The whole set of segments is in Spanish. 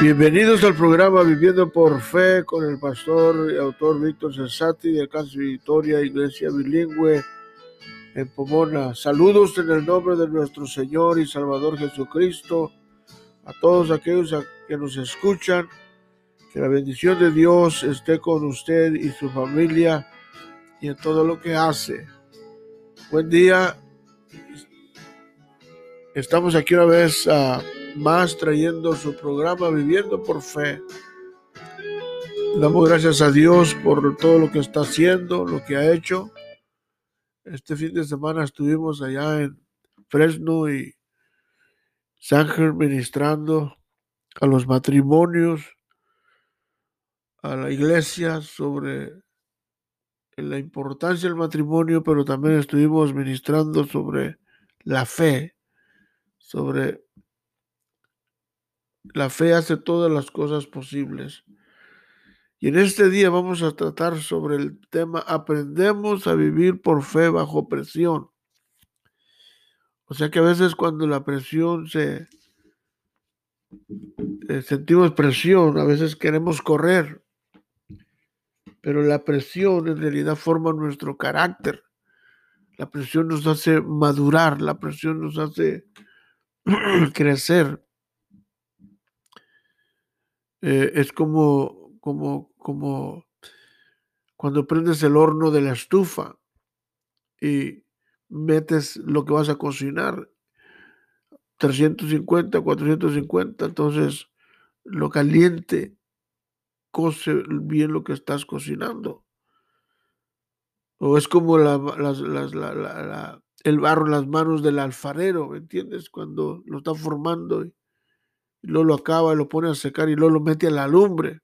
Bienvenidos al programa Viviendo por Fe con el pastor y autor Víctor Cesati de Casa Victoria, Iglesia Bilingüe en Pomona. Saludos en el nombre de nuestro Señor y Salvador Jesucristo a todos aquellos que nos escuchan. Que la bendición de Dios esté con usted y su familia y en todo lo que hace. Buen día. Estamos aquí una vez uh, más trayendo su programa Viviendo por Fe. Damos gracias a Dios por todo lo que está haciendo, lo que ha hecho. Este fin de semana estuvimos allá en Fresno y Sánger ministrando a los matrimonios, a la iglesia sobre la importancia del matrimonio, pero también estuvimos ministrando sobre la fe, sobre la fe hace todas las cosas posibles. Y en este día vamos a tratar sobre el tema aprendemos a vivir por fe bajo presión. O sea que a veces cuando la presión se... Eh, sentimos presión, a veces queremos correr, pero la presión en realidad forma nuestro carácter. La presión nos hace madurar, la presión nos hace crecer. Eh, es como, como, como cuando prendes el horno de la estufa y metes lo que vas a cocinar, 350, 450, entonces lo caliente cose bien lo que estás cocinando. O es como el barro en las manos del alfarero, ¿me entiendes? Cuando lo está formando y, luego lo acaba, lo pone a secar y luego lo mete a la lumbre.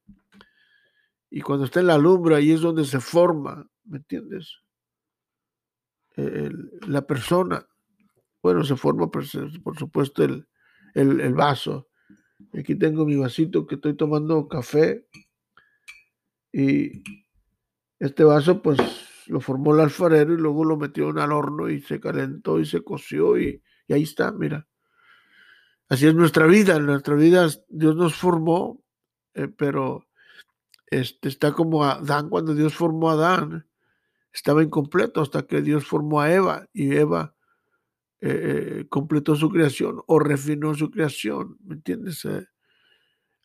Y cuando está en la lumbre, ahí es donde se forma, ¿me entiendes? la persona. Bueno, se forma, por, supuesto, el, el, el, vaso. Aquí tengo mi vasito que estoy tomando café. Y este vaso, pues, lo formó el alfarero y luego lo metió en al horno y se calentó y se coció y, y ahí está, mira. Así es nuestra vida. Nuestra vida Dios nos formó, eh, pero este, está como Adán cuando Dios formó a Adán estaba incompleto hasta que Dios formó a Eva y Eva eh, eh, completó su creación o refinó su creación, ¿me entiendes?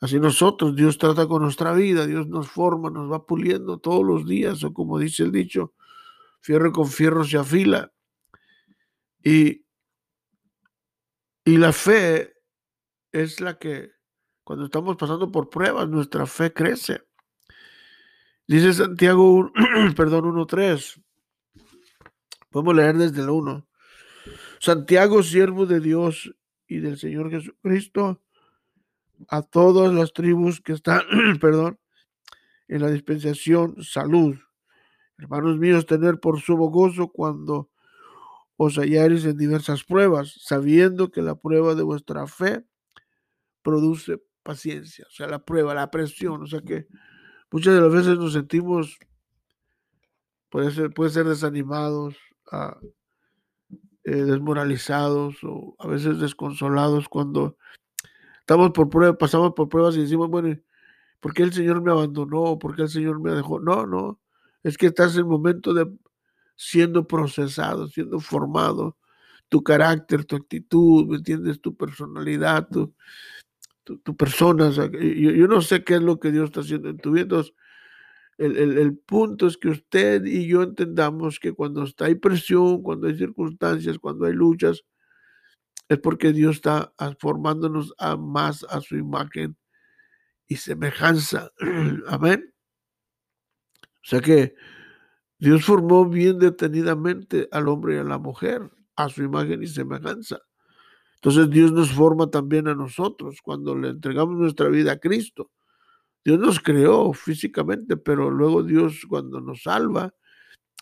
Así nosotros, Dios trata con nuestra vida, Dios nos forma, nos va puliendo todos los días, o como dice el dicho, fierro con fierro se afila. Y, y la fe es la que, cuando estamos pasando por pruebas, nuestra fe crece. Dice Santiago, perdón, 1.3. Podemos leer desde el 1. Santiago, siervo de Dios y del Señor Jesucristo, a todas las tribus que están, perdón, en la dispensación, salud. Hermanos míos, tener por sumo gozo cuando os en diversas pruebas, sabiendo que la prueba de vuestra fe produce paciencia. O sea, la prueba, la presión, o sea que Muchas de las veces nos sentimos, puede ser, puede ser desanimados, ah, eh, desmoralizados o a veces desconsolados cuando estamos por pruebas, pasamos por pruebas y decimos, bueno, ¿por qué el Señor me abandonó? ¿Por qué el Señor me dejó? No, no, es que estás en momento de siendo procesado, siendo formado, tu carácter, tu actitud, ¿me entiendes? Tu personalidad, tu, tu, persona. yo, no sé qué es lo que Dios está haciendo en tu vida. el, el, punto es que usted y yo entendamos que cuando está hay presión, cuando hay circunstancias, cuando hay luchas, es porque Dios está formándonos a más a su imagen y semejanza. Amén. O sea que Dios formó bien detenidamente al hombre y a la mujer a su imagen y semejanza. Entonces Dios nos forma también a nosotros cuando le entregamos nuestra vida a Cristo. Dios nos creó físicamente, pero luego Dios cuando nos salva,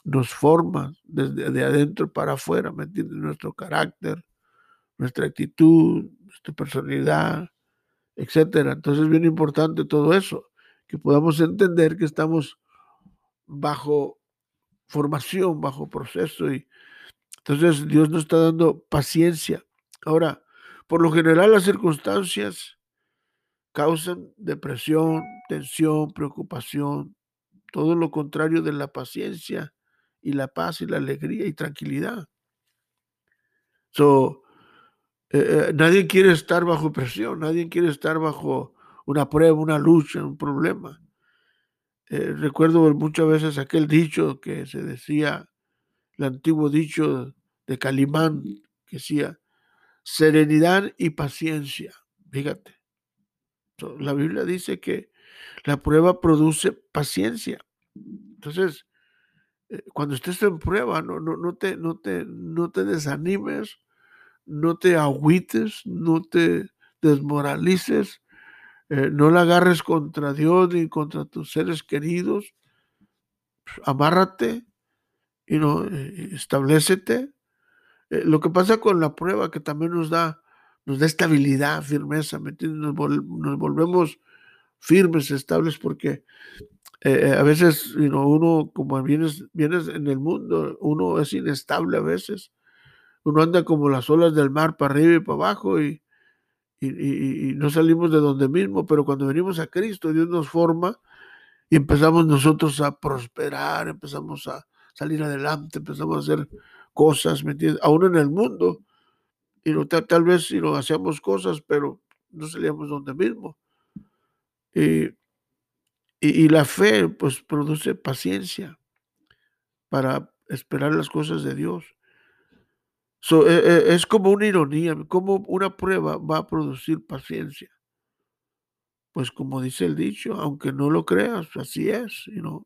nos forma desde de adentro para afuera, ¿me entiendes? Nuestro carácter, nuestra actitud, nuestra personalidad, etcétera. Entonces es bien importante todo eso, que podamos entender que estamos bajo formación, bajo proceso y entonces Dios nos está dando paciencia Ahora, por lo general las circunstancias causan depresión, tensión, preocupación, todo lo contrario de la paciencia y la paz y la alegría y tranquilidad. So, eh, eh, nadie quiere estar bajo presión, nadie quiere estar bajo una prueba, una lucha, un problema. Eh, recuerdo muchas veces aquel dicho que se decía, el antiguo dicho de Calimán, que decía, serenidad y paciencia. Fíjate, la Biblia dice que la prueba produce paciencia. Entonces, eh, cuando estés en prueba, no, no, no, te, no, te, no te desanimes, no te agüites, no te desmoralices, eh, no la agarres contra Dios ni contra tus seres queridos. Amárrate y no, eh, establecete. lo que pasa con la prueba que también nos da, nos da estabilidad, firmeza, ¿me Nos, nos volvemos firmes, estables, porque eh, a veces uno, como vienes, vienes en el mundo, uno es inestable a veces. Uno anda como las olas del mar para arriba y para abajo y, y, no salimos de donde mismo, pero cuando venimos a Cristo, Dios nos forma y empezamos nosotros a prosperar, empezamos a salir adelante, empezamos a hacer cosas, ¿me? Aún en el mundo, y no, tal, vez si no hacíamos cosas, pero no salíamos donde mismo. Y, y, la fe pues produce paciencia para esperar las cosas de Dios. E, e, es como una ironía, como una prueba va a producir paciencia. Pues como dice el dicho, aunque no lo creas, así es, you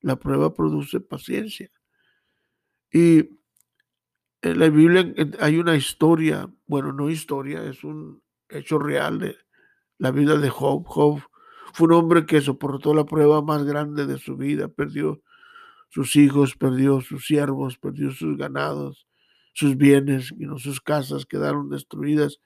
la prueba produce paciencia. Y en la Biblia hay una historia, bueno, no historia, es un hecho real de la vida de Job. Job fue un hombre que soportó la prueba más grande de su vida, perdió sus hijos, perdió sus siervos, perdió sus ganados, sus bienes, y sus casas quedaron destruidas.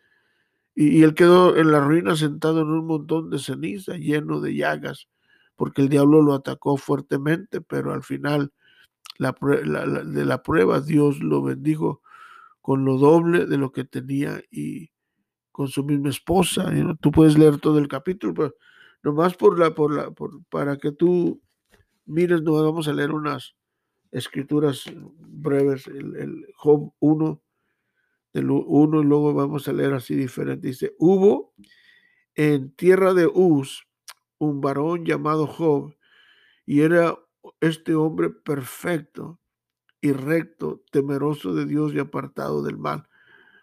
Y, él quedó en la ruina sentado en un montón de ceniza, lleno de llagas, porque el diablo lo atacó fuertemente, pero al final de la prueba Dios lo bendijo con lo doble de lo que tenía y con su misma esposa. Tú puedes leer todo el capítulo, pero nomás por la, por la, por, para que tú mires, nos vamos a leer unas escrituras breves, el, Job 1, del 1 y luego vamos a leer así diferente. Dice, hubo en tierra de Uz un varón llamado Job y era este hombre perfecto y recto, temeroso de Dios y apartado del mal.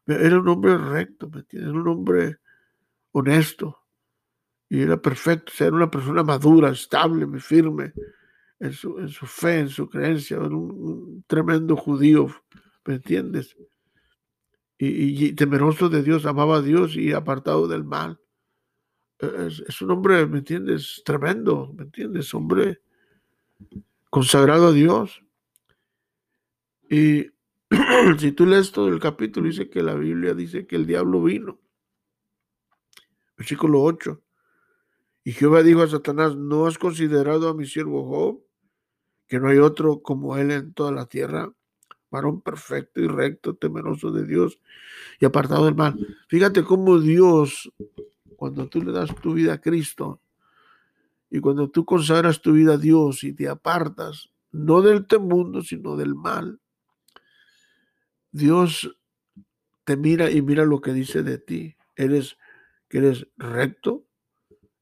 Era un hombre recto, ¿me entiendes? Era un hombre honesto, y era perfecto, era una persona madura, estable, firme en su, en su fe, en su creencia, un, tremendo judío, ¿me entiendes? Y, temeroso de Dios, amaba a Dios y apartado del mal. E, es, un hombre, ¿me entiendes? Tremendo, ¿me entiendes? Hombre consagrado a Dios. Y si tú lees todo el capítulo, dice que la Biblia dice que el diablo vino. Versículo 8. Y Jehová dijo a Satanás, ¿no has considerado a mi siervo Job, que no hay otro como él en toda la tierra? Varón perfecto y recto, temeroso de Dios y apartado del mal. Fíjate cómo Dios, cuando tú le das tu vida a Cristo y cuando tú consagras tu vida a Dios y te apartas, no del mundo, sino del mal, Dios te mira y mira lo que dice de ti. Eres que eres recto,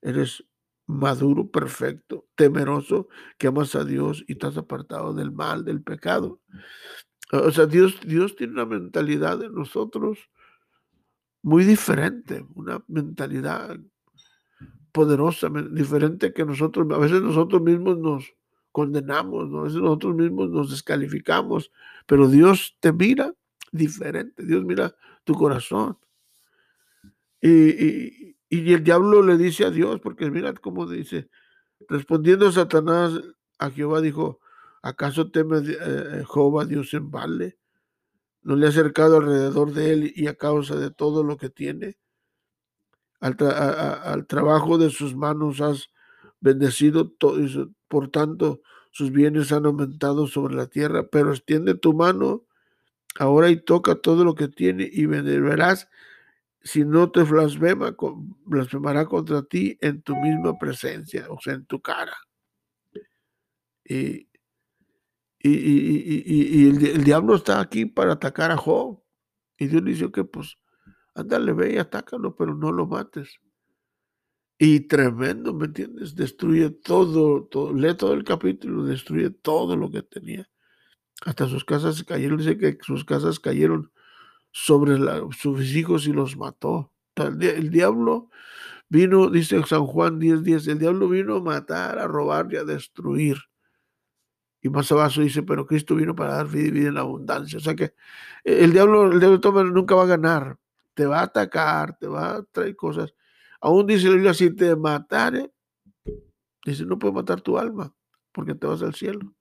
eres maduro, perfecto, temeroso, que amas a Dios y estás apartado del mal, del pecado. O sea, Dios, Dios tiene una mentalidad de nosotros muy diferente, una mentalidad poderosa, diferente que nosotros, a veces nosotros mismos nos condenamos, a veces nosotros mismos nos descalificamos, pero Dios te mira diferente, Dios mira tu corazón. y, y el diablo le dice a Dios, porque mirad cómo dice, respondiendo Satanás a Jehová dijo, ¿acaso teme eh, Jehová Dios en vale? ¿No le ha acercado alrededor de él y a causa de todo lo que tiene? Al, trabajo de sus manos has bendecido, por tanto sus bienes han aumentado sobre la tierra, pero extiende tu mano ahora y toca todo lo que tiene y verás si no te blasfema, blasfemará contra ti en tu misma presencia, o sea, en tu cara. Y, y, el, diablo está aquí para atacar a Job. Y Dios le dice que pues, ándale, ve y atácalo, pero no lo mates. Y tremendo, ¿me entiendes? Destruye todo, todo, lee todo el capítulo, destruye todo lo que tenía. Hasta sus casas cayeron, dice que sus casas cayeron sobre sus hijos y los mató. El, diablo vino, dice San Juan 10:10, el diablo vino a matar, a robar y a destruir. Y más abajo dice, pero Cristo vino para dar vida y vida en abundancia. O sea que el diablo, el diablo nunca va a ganar. Te va a atacar, te va a traer cosas. Aún dice la Biblia, si te matare, dice, no puede matar tu alma, porque te vas al cielo.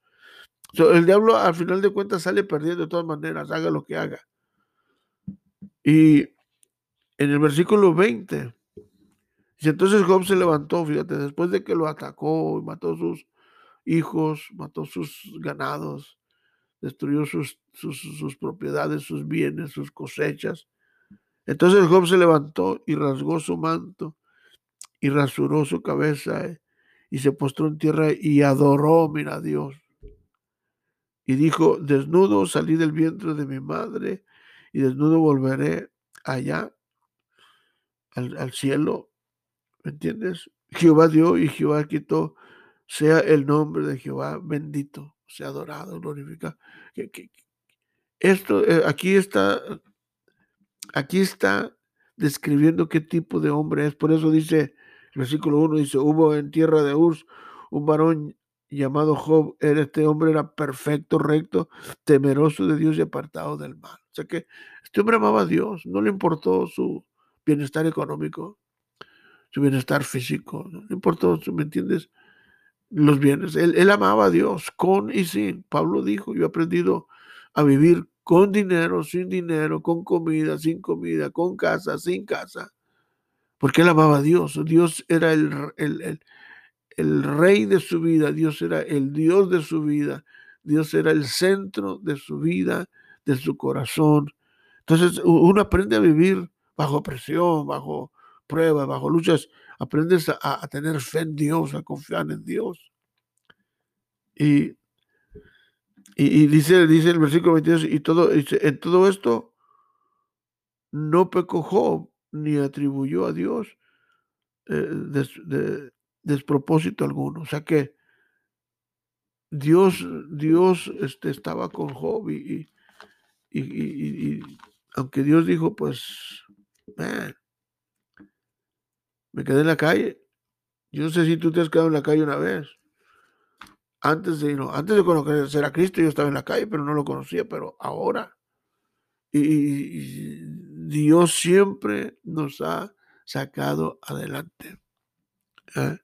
el diablo al final de cuentas sale perdiendo de todas maneras, haga lo que haga. Y en el versículo 20, dice, entonces Job se levantó, fíjate, después de que lo atacó y mató sus hijos, mató sus ganados, destruyó sus, sus, propiedades, sus bienes, sus cosechas. Entonces Job se levantó y rasgó su manto y rasuró su cabeza eh, y se postró en tierra y adoró, mira a Dios. Y dijo, desnudo salí del vientre de mi madre y desnudo volveré allá, al, cielo. ¿Me entiendes? Jehová dio y Jehová quitó. Sea el nombre de Jehová bendito, sea adorado, glorificado. Esto, eh, aquí está, aquí está describiendo qué tipo de hombre es. Por eso dice, el versículo 1 dice, hubo en tierra de Urs un varón llamado Job, este hombre era perfecto, recto, temeroso de Dios y apartado del mal. Sea que este hombre amaba a Dios, no le importó su bienestar económico, su bienestar físico, no le importó, ¿me entiendes? Los bienes. Él, él amaba a Dios con y sin. Pablo dijo, yo he aprendido a vivir con dinero, sin dinero, con comida, sin comida, con casa, sin casa. Porque él amaba a Dios. Dios era el, el, el rey de su vida, Dios era el Dios de su vida, Dios era el centro de su vida, de su corazón. Entonces uno aprende a vivir bajo presión, bajo pruebas, bajo luchas, aprendes a, tener fe en Dios, a confiar en Dios. Y, y, dice, dice el versículo 22, y todo, en todo esto no pecó ni atribuyó a Dios eh, de, despropósito alguno. O sea que Dios, Dios este, estaba con Job y, y, aunque Dios dijo, pues, me quedé en la calle. Yo no sé si tú te has quedado en la calle una vez. Antes de, no, antes de conocer a Cristo yo estaba en la calle, pero no lo conocía, pero ahora. Y, Dios siempre nos ha sacado adelante. ¿eh?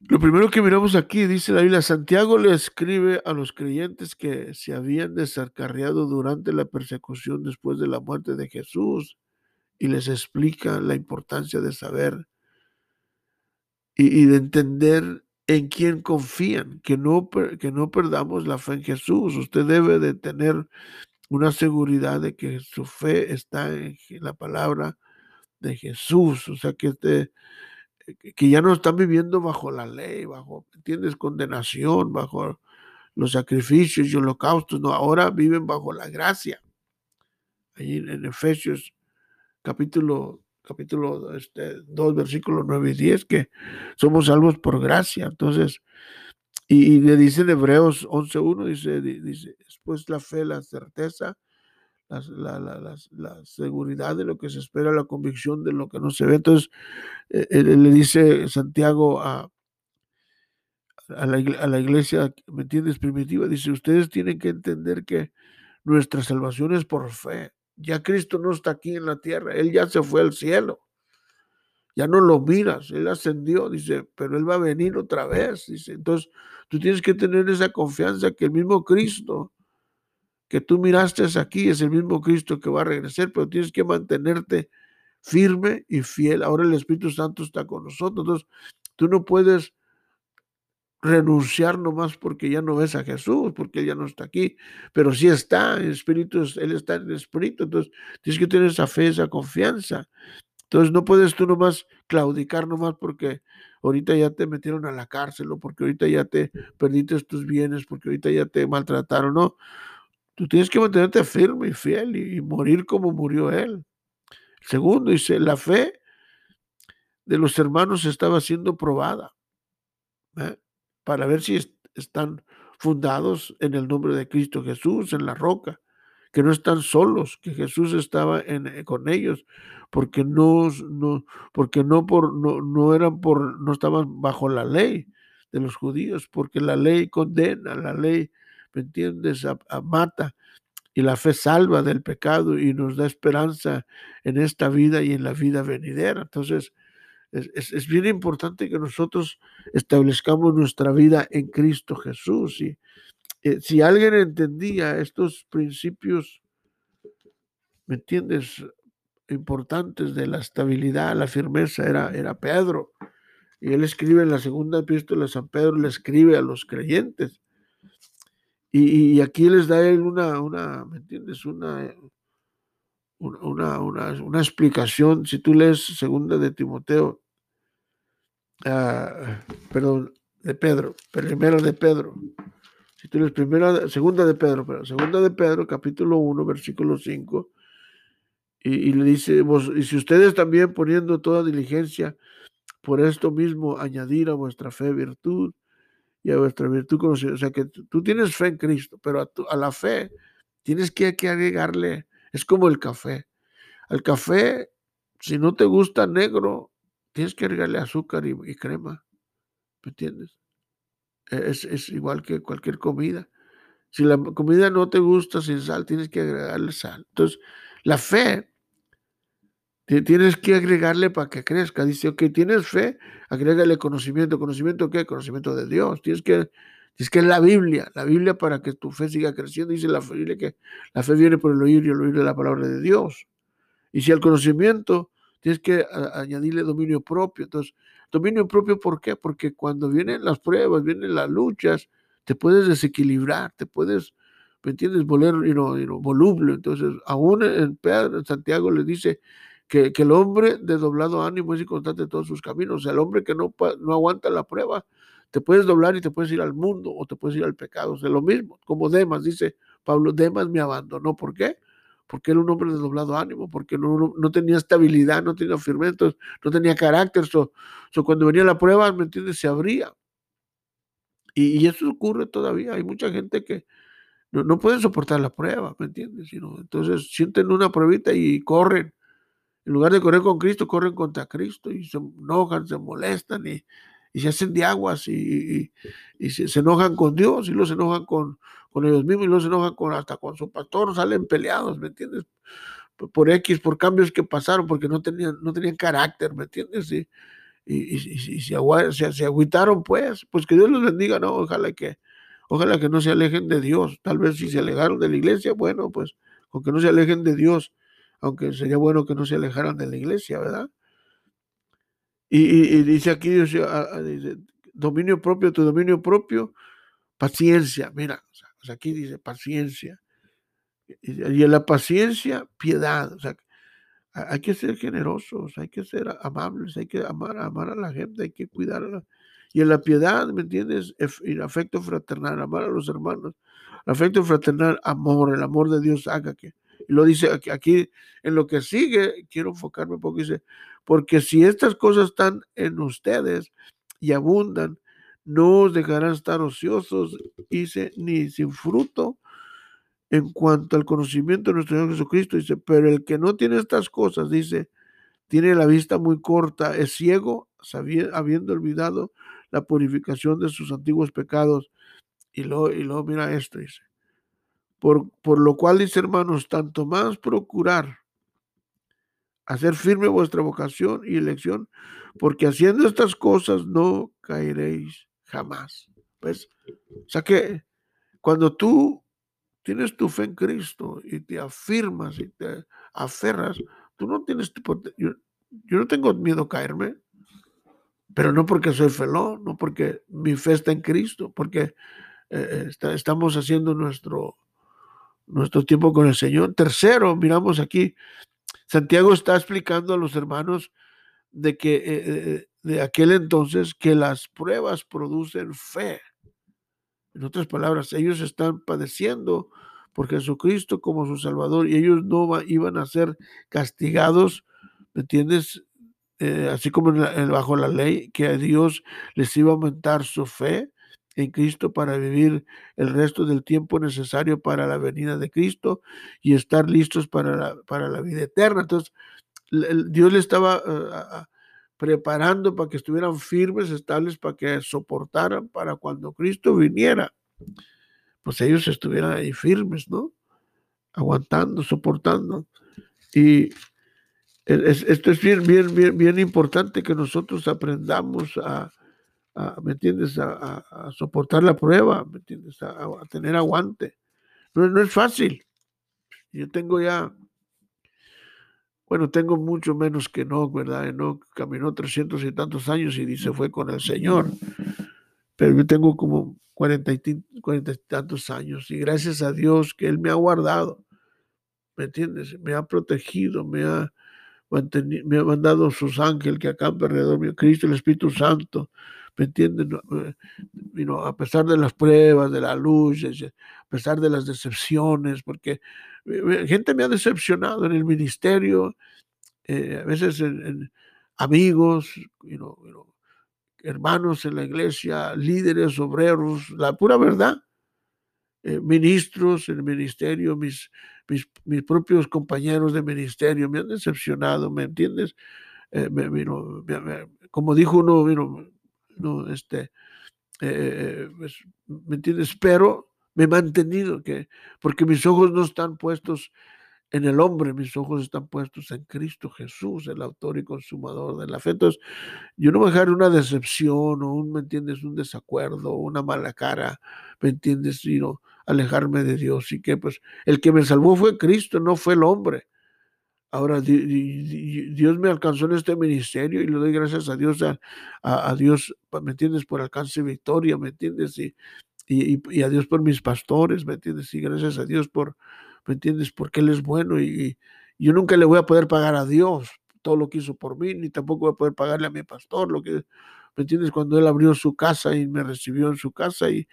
Lo primero que miramos aquí, dice la Biblia, Santiago le escribe a los creyentes que se habían desarcarriado durante la persecución después de la muerte de Jesús y les explica la importancia de saber y, de entender en quién confían, que no, que no perdamos la fe en Jesús. Usted debe de tener una seguridad de que su fe está en la palabra de Jesús, o sea, que usted que ya no están viviendo bajo la ley, bajo, ¿entiendes? Condenación, bajo los sacrificios y holocaustos, no, ahora viven bajo la gracia. Ahí en, Efesios capítulo, capítulo este, 2, versículos 9 y 10, que somos salvos por gracia. Entonces, y, le dice Hebreos 11.1, dice, dice, después la fe, la certeza, la, seguridad de lo que se espera, la convicción de lo que no se ve. Entonces, eh, eh, le dice Santiago a, a, la, iglesia, ¿me entiendes? Primitiva, dice, ustedes tienen que entender que nuestra salvación es por fe. Ya Cristo no está aquí en la tierra, Él ya se fue al cielo. Ya no lo miras, Él ascendió, dice, pero Él va a venir otra vez, dice. Entonces, tú tienes que tener esa confianza que el mismo Cristo que tú miraste aquí es el mismo Cristo que va a regresar, pero tienes que mantenerte firme y fiel. Ahora el Espíritu Santo está con nosotros. Entonces, tú no puedes renunciar nomás porque ya no ves a Jesús, porque Él ya no está aquí, pero sí está, en espíritu, Él está en el espíritu, entonces tienes que tener esa fe, esa confianza. Entonces no puedes tú nomás claudicar nomás porque ahorita ya te metieron a la cárcel o porque ahorita ya te perdiste tus bienes, porque ahorita ya te maltrataron, no. Tú tienes que mantenerte firme y fiel y, morir como murió Él. Segundo, dice, la fe de los hermanos estaba siendo probada. ¿eh? para ver si están fundados en el nombre de Cristo Jesús, en la roca, que no están solos, que Jesús estaba eh, con ellos, porque no, no, porque no, por, no, no eran por, no estaban bajo la ley de los judíos, porque la ley condena, la ley, ¿me entiendes?, mata, y la fe salva del pecado y nos da esperanza en esta vida y en la vida venidera. Entonces, es, bien importante que nosotros establezcamos nuestra vida en Cristo Jesús. Y eh, si alguien entendía estos principios, ¿me entiendes? Importantes de la estabilidad, la firmeza, era, era Pedro. Y él escribe en la segunda epístola de San Pedro, le escribe a los creyentes. Y, aquí les da él una, una ¿me entiendes? Una, una, una, explicación. Si tú lees segunda de Timoteo, ah, perdón, de Pedro, primero de Pedro. Si tú lees primera, segunda de Pedro, pero segunda de Pedro, capítulo 1, versículo 5, y, le dice, y si ustedes también poniendo toda diligencia, por esto mismo añadir a vuestra fe virtud y a vuestra virtud conocida. O sea que tú tienes fe en Cristo, pero a, a la fe tienes que, que agregarle, es como el café. Al café, si no te gusta negro, tienes que agregarle azúcar y, crema. ¿Me entiendes? E, es, igual que cualquier comida. Si la comida no te gusta sin sal, tienes que agregarle sal. Entonces, la fe tienes que agregarle para que crezca. Dice, ok, tienes fe, agrégale conocimiento. ¿Conocimiento qué? Conocimiento de Dios. Tienes que, es que la Biblia, la Biblia para que tu fe siga creciendo. Dice la Biblia que la fe viene por el oír y el oír de la palabra de Dios. Y si al conocimiento tienes que añadirle dominio propio. Entonces, dominio propio, ¿por qué? Porque cuando vienen las pruebas, vienen las luchas, te puedes desequilibrar, te puedes, ¿me entiendes? Volver, you voluble. Entonces, aún en Pedro, Santiago le dice que, el hombre de doblado ánimo es inconstante en todos sus caminos. O sea, el hombre que no, no aguanta la prueba, te puedes doblar y te puedes ir al mundo o te puedes ir al pecado. O sea, lo mismo, como Demas, dice Pablo, Demas me abandonó. ¿Por qué? porque era un hombre de doblado ánimo, porque no, no tenía estabilidad, no tenía firmeza, no tenía carácter. So, cuando venía la prueba, ¿me entiendes? Se abría. Y, eso ocurre todavía. Hay mucha gente que no, no pueden soportar la prueba, ¿me entiendes? Sino, entonces sienten una pruebita y corren. En lugar de correr con Cristo, corren contra Cristo y se enojan, se molestan y, y se hacen de aguas y, y, se, enojan con Dios y los se enojan con, con ellos mismos y los se enojan con, hasta con su pastor, salen peleados, ¿me entiendes? Por, X, por cambios que pasaron, porque no tenían, no tenían carácter, ¿me entiendes? Y, y, y, se, se, agüitaron, pues, pues que Dios los bendiga, ¿no? Ojalá que, ojalá que no se alejen de Dios. Tal vez si se alejaron de la iglesia, bueno, pues, con que no se alejen de Dios, aunque sería bueno que no se alejaran de la iglesia, ¿verdad? Y, dice aquí, dominio propio, tu dominio propio, paciencia. Mira, aquí dice paciencia. Y, en la paciencia, piedad. O sea, hay que ser generosos, hay que ser amables, hay que amar, amar a la gente, hay que cuidarla. Y en la piedad, ¿me entiendes? El afecto fraternal, amar a los hermanos. Afecto fraternal, amor, el amor de Dios haga que. Lo dice aquí, aquí en lo que sigue, quiero enfocarme un poco, dice, porque si estas cosas están en ustedes y abundan, no os dejarán estar ociosos dice, ni sin fruto en cuanto al conocimiento de nuestro Señor Jesucristo. Dice, pero el que no tiene estas cosas, dice, tiene la vista muy corta, es ciego, habiendo olvidado la purificación de sus antiguos pecados. Y luego, y luego mira esto, dice. Por, por lo cual, dice hermanos, tanto más procurar hacer firme vuestra vocación y elección, porque haciendo estas cosas no caeréis jamás. ¿Ves? O sea que cuando tú tienes tu fe en Cristo y te afirmas y te aferras, tú no tienes, yo, yo no tengo miedo a caerme. pero no porque soy felón, no porque mi fe está en Cristo, porque eh, estamos haciendo nuestro, nuestro tiempo con el Señor. Tercero, miramos aquí, Santiago está explicando a los hermanos de que eh, de aquel entonces que las pruebas producen fe. En otras palabras, ellos están padeciendo por Jesucristo como su Salvador y ellos no iban a ser castigados, ¿me entiendes? Eh, así como bajo la ley, que a Dios les iba a aumentar su fe en Cristo para vivir el resto del tiempo necesario para la venida de Cristo y estar listos para la, para la vida eterna. Entonces, Dios le estaba eh, preparando para que estuvieran firmes, estables, para que soportaran para cuando Cristo viniera pues ellos estuvieran ahí firmes, ¿no? Aguantando, soportando. Y esto es bien, bien, bien, bien importante que nosotros aprendamos a, ¿me entiendes? A, soportar la prueba, ¿me entiendes? A, tener aguante. No, no es fácil. Yo tengo ya, bueno, tengo mucho menos que no, ¿verdad? No caminó trescientos y tantos años y se fue con el Señor. Pero yo tengo como cuarenta y, tantos años y gracias a Dios que Él me ha guardado, ¿me entiendes? Me ha protegido, me ha, me ha mandado sus ángeles que acampan alrededor mío, Cristo, el Espíritu Santo, ¿me entiendes? Eh, a pesar de las pruebas, de la luz, a pesar de las decepciones, porque eh, gente me ha decepcionado en el ministerio, eh, a veces en, amigos, you hermanos en la iglesia, líderes, obreros, la pura verdad, eh, ministros en el ministerio, mis, mis, mis, propios compañeros de ministerio me han decepcionado, ¿me entiendes? Eh, como dijo uno, no, este, eh, pues, ¿me entiendes? Pero me he mantenido, que, porque mis ojos no están puestos en el hombre, mis ojos están puestos en Cristo Jesús, el autor y consumador de la fe. Entonces, yo no voy a dejar una decepción o un, ¿me entiendes?, un desacuerdo, una mala cara, ¿me entiendes?, sino alejarme de Dios. Y que pues el que me salvó fue Cristo, no fue el hombre. Ahora, Dios me alcanzó en este ministerio y le doy gracias a Dios, a, Dios, ¿me entiendes?, por alcance y victoria, ¿me entiendes? Y, y, y, a Dios por mis pastores, ¿me entiendes? Y gracias a Dios por, ¿me entiendes? Porque Él es bueno y, yo nunca le voy a poder pagar a Dios todo lo que hizo por mí, ni tampoco voy a poder pagarle a mi pastor lo que, ¿me entiendes? Cuando Él abrió su casa y me recibió en su casa y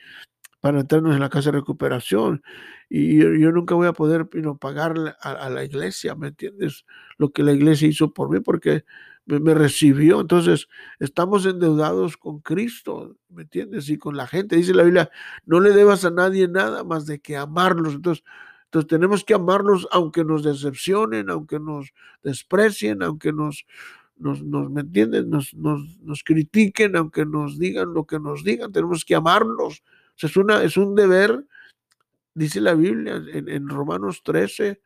para entrarnos en la casa de recuperación. Y yo, nunca voy a poder pagarle a, la iglesia, ¿me entiendes? Lo que la iglesia hizo por mí, porque me, recibió. Entonces, estamos endeudados con Cristo, ¿me entiendes? Y con la gente. Dice la Biblia, no le debas a nadie nada más de que amarlos. Entonces, entonces tenemos que amarlos aunque nos decepcionen, aunque nos desprecien, aunque nos, nos, ¿me entienden? Nos, nos, critiquen, aunque nos digan lo que nos digan, tenemos que amarlos. Es, una, es un deber, dice la Biblia en, Romanos 13,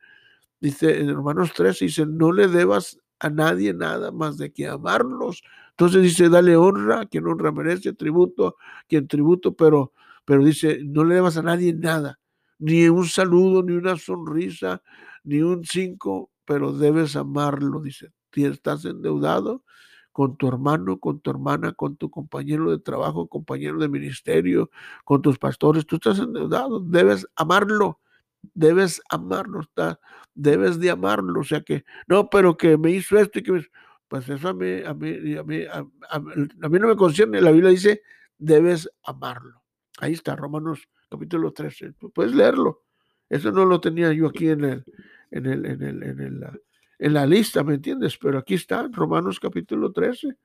dice, en Romanos 13 dice, no le debas a nadie nada más de que amarlos. Entonces dice, dale honra a quien honra merece, tributo quien tributo, pero, pero dice, no le debas a nadie nada ni un saludo, ni una sonrisa, ni un cinco, pero debes amarlo, dice. Si estás endeudado con tu hermano, con tu hermana, con tu compañero de trabajo, compañero de ministerio, con tus pastores, tú estás endeudado, debes amarlo, debes amarlo, está, debes de amarlo, o sea que, no, pero que me hizo esto y que me, pues eso a mí, a mí, a mí, a mí no me concierne, la Biblia dice, debes amarlo. Ahí está, Romanos capítulo 13. Puedes leerlo. Eso no lo tenía yo aquí en el, en el, en el, en el, en la lista, ¿me entiendes? Pero aquí está, Romanos capítulo 13.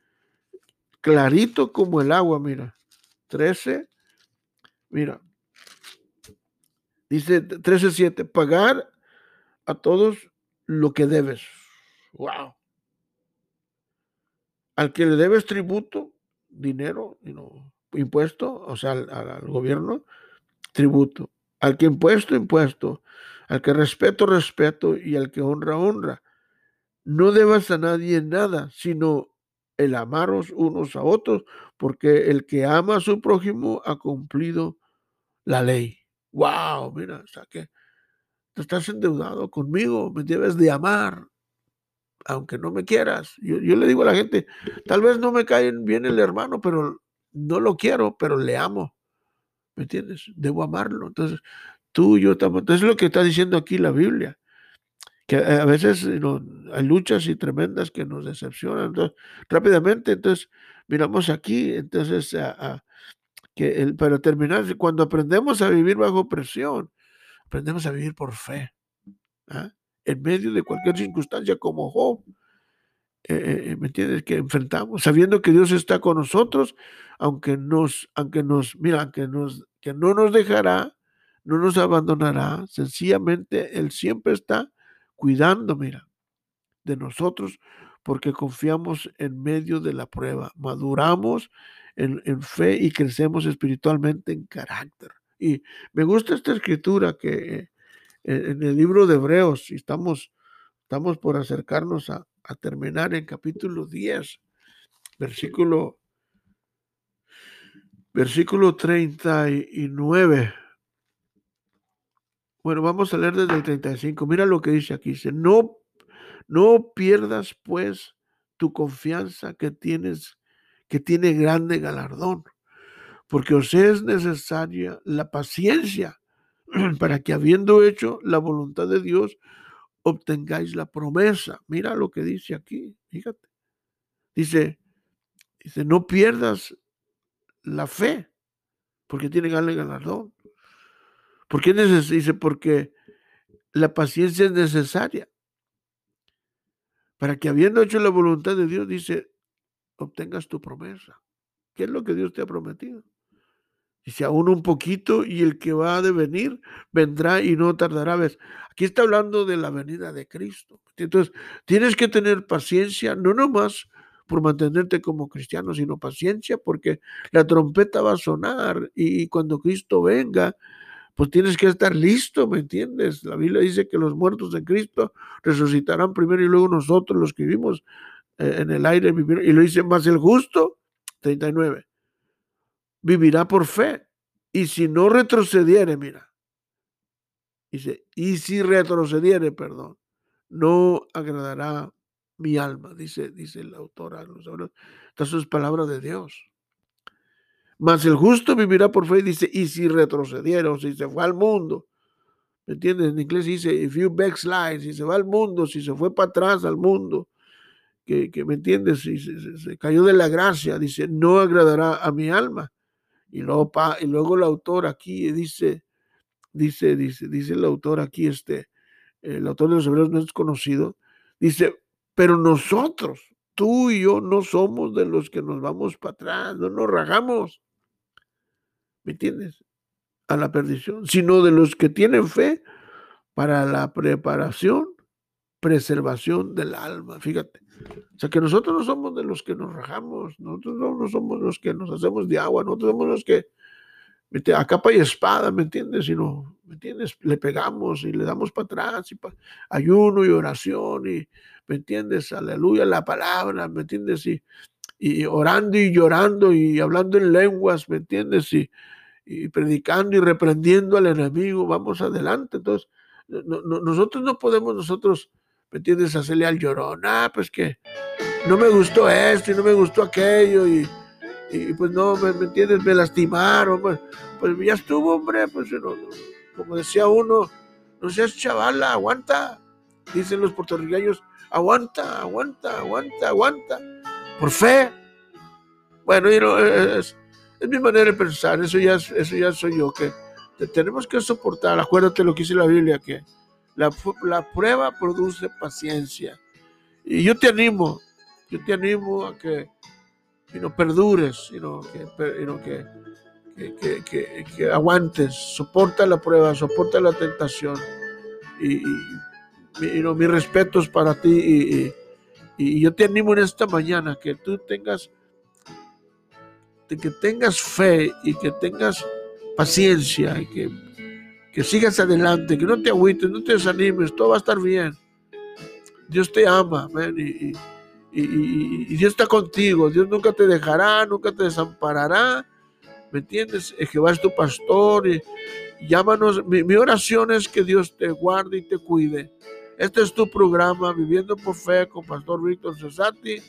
Clarito como el agua, mira. 13. Mira. Dice 13.7, pagar a todos lo que debes. Wow. Al que le debes tributo, dinero, impuesto, o sea, al gobierno, tributo. Al que impuesto, impuesto. Al que respeto, respeto. Y al que honra, honra. No debas a nadie nada, sino el amaros unos a otros, porque el que ama a su prójimo ha cumplido la ley. ¡Wow! Mira, o sea que te estás endeudado conmigo, me debes de amar. aunque no me quieras. Yo, le digo a la gente, tal vez no me cae bien el hermano, pero no lo quiero, pero le amo. ¿Me entiendes? Debo amarlo. Entonces, tú yo estamos. Entonces, es lo que está diciendo aquí la Biblia. Que a veces hay luchas y tremendas que nos decepcionan. Entonces, rápidamente, entonces, miramos aquí, entonces, que el, para terminar, cuando aprendemos a vivir bajo presión, aprendemos a vivir por fe. ¿ah? En medio de cualquier circunstancia, como Job. Eh, eh, eh, ¿me entiendes? Que enfrentamos, sabiendo que Dios está con nosotros, aunque nos, aunque nos, mira, aunque nos, que no nos dejará, no nos abandonará, sencillamente Él siempre está cuidando, mira, de nosotros, porque confiamos en medio de la prueba, maduramos en, fe y crecemos espiritualmente en carácter. Y me gusta esta escritura que en el libro de Hebreos, y estamos, estamos por acercarnos a, a terminar en capítulo 10, versículo, versículo 39. Bueno, vamos a leer desde el 35. Mira lo que dice aquí. Dice, no, no pierdas pues tu confianza que tienes, que tiene grande galardón, porque os es necesaria la paciencia para que habiendo hecho la voluntad de Dios, obtengáis la promesa. Mira lo que dice aquí, fíjate. Dice, dice, no pierdas la fe, porque tiene gran galardón. ¿Por qué dice? Porque la paciencia es necesaria. Para que habiendo hecho la voluntad de Dios, dice, obtengas tu promesa. ¿Qué es lo que Dios te ha prometido? Dice, aún un poquito y el que va a venir vendrá y no tardará. ¿Ves? Aquí está hablando de la venida de Cristo. Entonces, tienes que tener paciencia, no nomás por mantenerte como cristiano, sino paciencia porque la trompeta va a sonar y cuando Cristo venga, pues tienes que estar listo, ¿me entiendes? La Biblia dice que los muertos en Cristo resucitarán primero y luego nosotros los que vivimos eh, en el aire Y lo dice más el justo, 39 vivirá por fe. Y si no retrocediere, mira, dice, y si retrocediere, perdón, no agradará mi alma, dice, dice el autor. Estas son palabras de Dios. Mas el justo vivirá por fe, dice, y si retrocediere, o si se fue al mundo, ¿me entiendes? En inglés dice, if you backslide, si se va al mundo, si se fue para atrás al mundo, que, ¿me entiendes? Si se, cayó de la gracia, dice, no agradará a mi alma. Y luego, y luego el autor aquí dice, dice, dice, dice el autor aquí, este, el autor de los hebreos no es conocido, dice, pero nosotros, tú y yo, no somos de los que nos vamos para atrás, no nos rajamos, ¿me entiendes? A la perdición, sino de los que tienen fe para la preparación, preservación del alma, fíjate. O sea que nosotros no somos de los que nos rajamos, nosotros no, somos los que nos hacemos de agua, nosotros somos los que a capa y espada, ¿me entiendes? Sino, ¿me entiendes? Le pegamos y le damos para atrás, y ayuno y oración, y, ¿me entiendes? Aleluya, la palabra, ¿me entiendes? Y, y orando y llorando y hablando en lenguas, ¿me entiendes? Y, y predicando y reprendiendo al enemigo, vamos adelante. Entonces, nosotros no podemos, nosotros, ¿me entiendes? Hacerle al llorón, ah, pues que no me gustó esto y no me gustó aquello y, y pues no, ¿me, entiendes? Me lastimaron, pues, pues ya estuvo, hombre, pues como decía uno, no seas chavala, aguanta, dicen los puertorriqueños, aguanta, aguanta, aguanta, aguanta, por fe. Bueno, es, es, mi manera de pensar, eso ya, eso ya soy yo, que tenemos que soportar, acuérdate lo que dice la Biblia, que la, prueba produce paciencia. Y yo te animo, yo te animo a que no perdures, sino que, que, que, aguantes, soporta la prueba, soporta la tentación. Y, y, no, mis respetos para ti. Y, y, yo te animo en esta mañana que tú tengas, que tengas fe y que tengas paciencia y que que sigas adelante, que no te agüites, no te desanimes, todo va a estar bien. Dios te ama, y, Dios está contigo, Dios nunca te dejará, nunca te desamparará, ¿me entiendes? Jehová es tu pastor y, llámanos, mi, oración es que Dios te guarde y te cuide, Este es tu programa, Viviendo por Fe, con Pastor Víctor Cesati,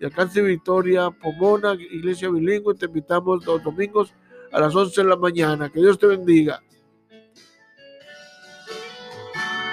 de Alcance Victoria, Pomona, Iglesia Bilingüe. Te invitamos los domingos a las 11 de la mañana. Que Dios te bendiga.